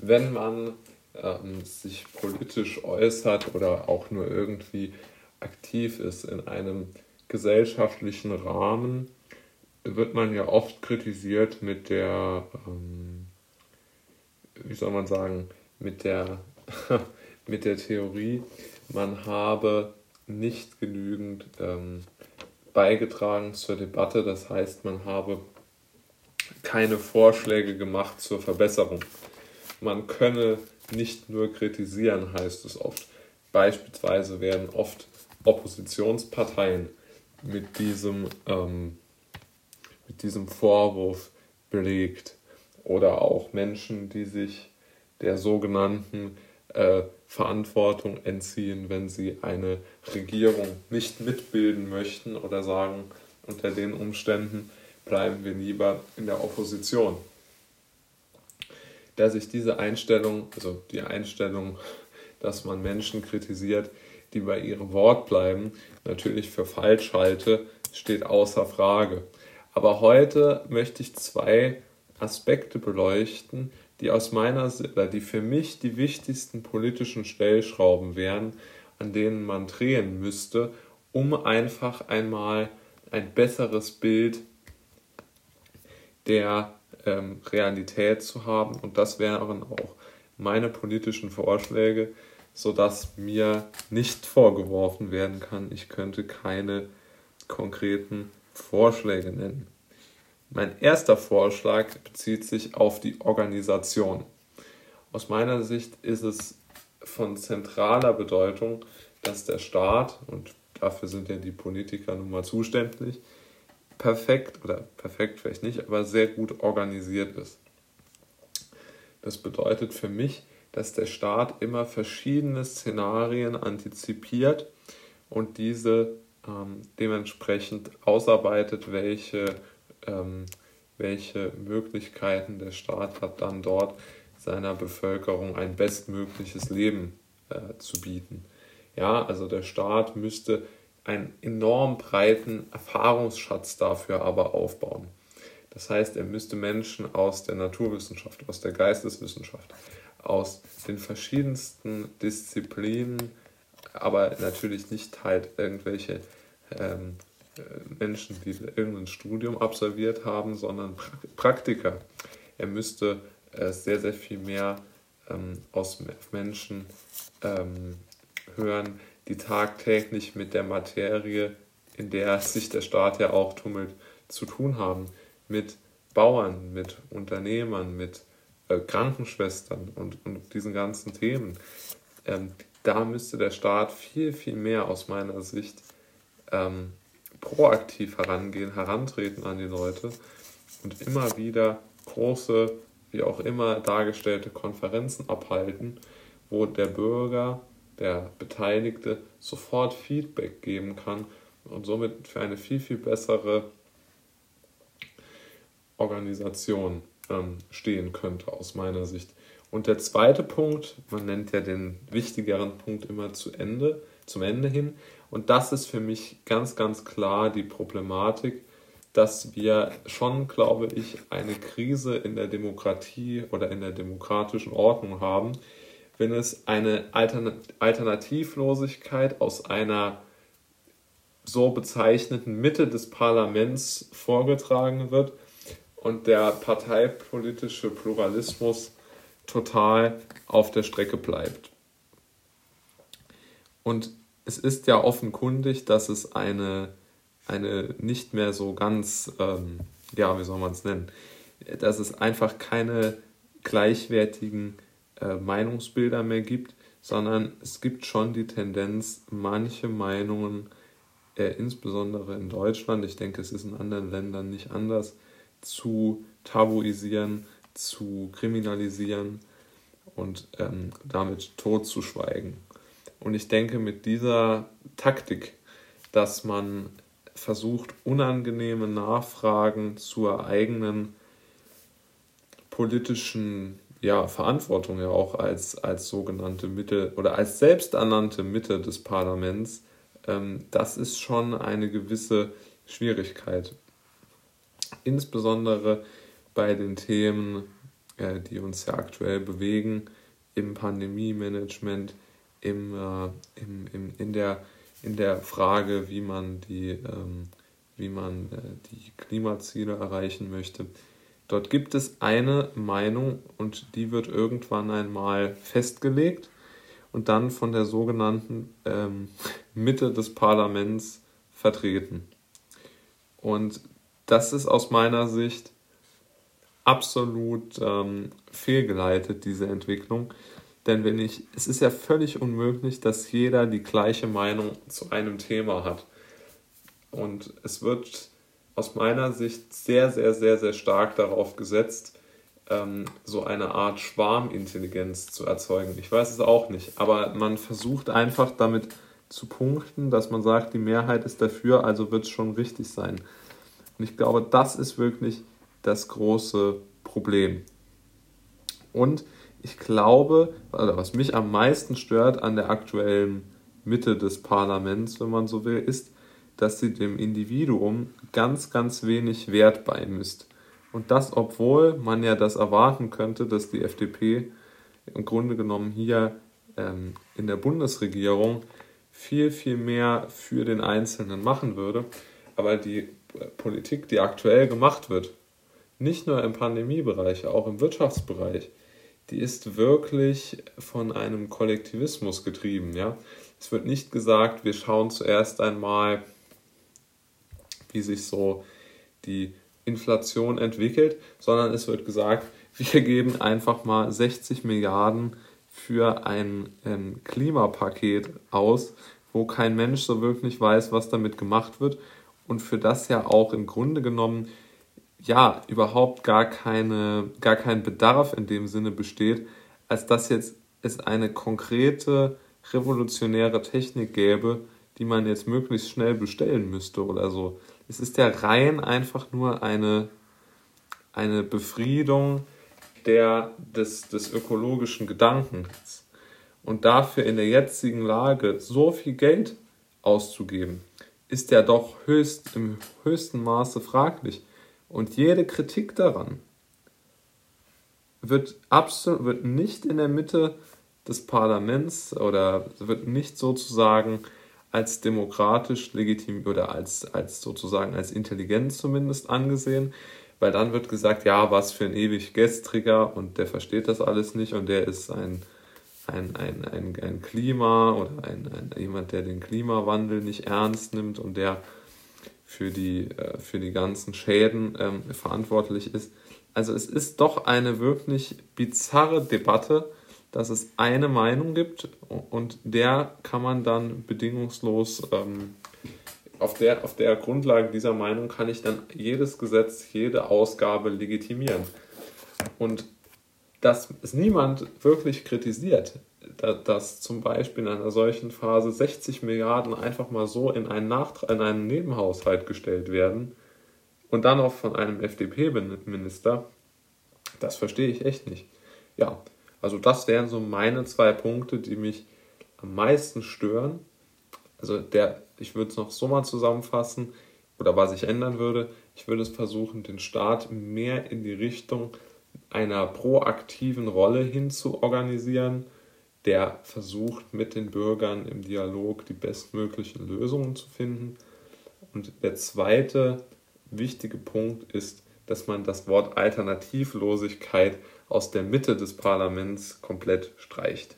wenn man ähm, sich politisch äußert oder auch nur irgendwie aktiv ist in einem gesellschaftlichen Rahmen, wird man ja oft kritisiert mit der, ähm, wie soll man sagen, mit der, mit der Theorie, man habe nicht genügend ähm, beigetragen zur Debatte. Das heißt, man habe keine Vorschläge gemacht zur Verbesserung. Man könne nicht nur kritisieren, heißt es oft. Beispielsweise werden oft Oppositionsparteien mit diesem, ähm, mit diesem Vorwurf belegt oder auch Menschen, die sich der sogenannten äh, Verantwortung entziehen, wenn sie eine Regierung nicht mitbilden möchten oder sagen, unter den Umständen bleiben wir lieber in der Opposition. Da sich diese Einstellung, also die Einstellung, dass man Menschen kritisiert, die bei ihrem Wort bleiben, natürlich für falsch halte, steht außer Frage. Aber heute möchte ich zwei Aspekte beleuchten, die aus meiner Sicht, die für mich die wichtigsten politischen Stellschrauben wären, an denen man drehen müsste, um einfach einmal ein besseres Bild der ähm, Realität zu haben. Und das wären auch meine politischen Vorschläge, sodass mir nicht vorgeworfen werden kann, ich könnte keine konkreten Vorschläge nennen. Mein erster Vorschlag bezieht sich auf die Organisation. Aus meiner Sicht ist es von zentraler Bedeutung, dass der Staat, und dafür sind ja die Politiker nun mal zuständig, perfekt oder perfekt vielleicht nicht, aber sehr gut organisiert ist. Das bedeutet für mich, dass der Staat immer verschiedene Szenarien antizipiert und diese ähm, dementsprechend ausarbeitet, welche ähm, welche Möglichkeiten der Staat hat, dann dort seiner Bevölkerung ein bestmögliches Leben äh, zu bieten. Ja, also der Staat müsste einen enorm breiten Erfahrungsschatz dafür aber aufbauen. Das heißt, er müsste Menschen aus der Naturwissenschaft, aus der Geisteswissenschaft, aus den verschiedensten Disziplinen, aber natürlich nicht halt irgendwelche ähm, äh, Menschen, die irgendein Studium absolviert haben, sondern Praktiker. Er müsste äh, sehr, sehr viel mehr ähm, aus Menschen ähm, hören, die tagtäglich mit der Materie, in der sich der Staat ja auch tummelt, zu tun haben. Mit Bauern, mit Unternehmern, mit äh, Krankenschwestern und, und diesen ganzen Themen. Ähm, da müsste der Staat viel, viel mehr aus meiner Sicht ähm, proaktiv herangehen, herantreten an die Leute und immer wieder große, wie auch immer dargestellte Konferenzen abhalten, wo der Bürger, der Beteiligte sofort Feedback geben kann und somit für eine viel, viel bessere Organisation ähm, stehen könnte aus meiner Sicht. Und der zweite Punkt, man nennt ja den wichtigeren Punkt immer zu Ende, zum Ende hin, und das ist für mich ganz, ganz klar die Problematik, dass wir schon, glaube ich, eine Krise in der Demokratie oder in der demokratischen Ordnung haben, wenn es eine Alternativlosigkeit aus einer so bezeichneten Mitte des Parlaments vorgetragen wird und der parteipolitische Pluralismus total auf der Strecke bleibt. Und es ist ja offenkundig, dass es eine, eine nicht mehr so ganz, ähm, ja, wie soll man es nennen, dass es einfach keine gleichwertigen äh, Meinungsbilder mehr gibt, sondern es gibt schon die Tendenz, manche Meinungen, äh, insbesondere in Deutschland, ich denke, es ist in anderen Ländern nicht anders, zu tabuisieren, zu kriminalisieren und ähm, damit totzuschweigen. Und ich denke, mit dieser Taktik, dass man versucht, unangenehme Nachfragen zur eigenen politischen ja, Verantwortung ja auch als, als sogenannte Mitte oder als selbsternannte Mitte des Parlaments, ähm, das ist schon eine gewisse Schwierigkeit. Insbesondere bei den Themen äh, die uns ja aktuell bewegen im Pandemie-Management, im, äh, im, im, in, der, in der Frage, wie man die, ähm, wie man äh, die Klimaziele erreichen möchte. Dort gibt es eine Meinung und die wird irgendwann einmal festgelegt und dann von der sogenannten ähm, Mitte des Parlaments vertreten. Und das ist aus meiner Sicht absolut ähm, fehlgeleitet, diese Entwicklung. Denn wenn ich, es ist ja völlig unmöglich, dass jeder die gleiche Meinung zu einem Thema hat. Und es wird aus meiner Sicht sehr, sehr, sehr, sehr stark darauf gesetzt, ähm, so eine Art Schwarmintelligenz zu erzeugen. Ich weiß es auch nicht, aber man versucht einfach damit zu punkten, dass man sagt, die Mehrheit ist dafür, also wird es schon richtig sein. Und ich glaube, das ist wirklich das große Problem. Und ich glaube, also was mich am meisten stört an der aktuellen Mitte des Parlaments, wenn man so will, ist, dass sie dem Individuum ganz, ganz wenig Wert beimisst. Und das, obwohl man ja das erwarten könnte, dass die FDP im Grunde genommen hier ähm, in der Bundesregierung viel, viel mehr für den Einzelnen machen würde. Aber die Politik, die aktuell gemacht wird, nicht nur im Pandemiebereich, auch im Wirtschaftsbereich, die ist wirklich von einem Kollektivismus getrieben. Ja? Es wird nicht gesagt, wir schauen zuerst einmal, wie sich so die Inflation entwickelt, sondern es wird gesagt, wir geben einfach mal 60 Milliarden für ein ähm, Klimapaket aus, wo kein Mensch so wirklich weiß, was damit gemacht wird und für das ja auch im Grunde genommen ja überhaupt gar keine gar kein Bedarf in dem Sinne besteht, als dass jetzt es eine konkrete revolutionäre Technik gäbe, die man jetzt möglichst schnell bestellen müsste oder so. Es ist ja rein einfach nur eine eine Befriedung der, des, des ökologischen Gedankens. Und dafür in der jetzigen Lage so viel Geld auszugeben, ist ja doch höchst, im höchsten Maße fraglich. Und jede Kritik daran wird, absolut, wird nicht in der Mitte des Parlaments oder wird nicht sozusagen als demokratisch legitim oder als, als sozusagen als intelligent zumindest angesehen, weil dann wird gesagt, ja, was für ein ewig Gestriger und der versteht das alles nicht und der ist ein, ein, ein, ein, ein Klima oder ein, ein, jemand, der den Klimawandel nicht ernst nimmt und der für die, äh, für die ganzen Schäden ähm, verantwortlich ist. Also es ist doch eine wirklich bizarre Debatte, dass es eine Meinung gibt und der kann man dann bedingungslos ähm, auf der, auf der Grundlage dieser Meinung kann ich dann jedes Gesetz, jede Ausgabe legitimieren. Und dass es niemand wirklich kritisiert, dass zum Beispiel in einer solchen Phase 60 Milliarden einfach mal so in einen, Nachtrag, in einen Nebenhaushalt gestellt werden und dann auch von einem FDP-Minister, das verstehe ich echt nicht. Ja, also das wären so meine zwei Punkte, die mich am meisten stören. Also der ich würde es noch so mal zusammenfassen oder was ich ändern würde. Ich würde es versuchen, den Staat mehr in die Richtung einer proaktiven Rolle hin zu organisieren, der versucht, mit den Bürgern im Dialog die bestmöglichen Lösungen zu finden. Und der zweite wichtige Punkt ist, dass man das Wort Alternativlosigkeit aus der Mitte des Parlaments komplett streicht.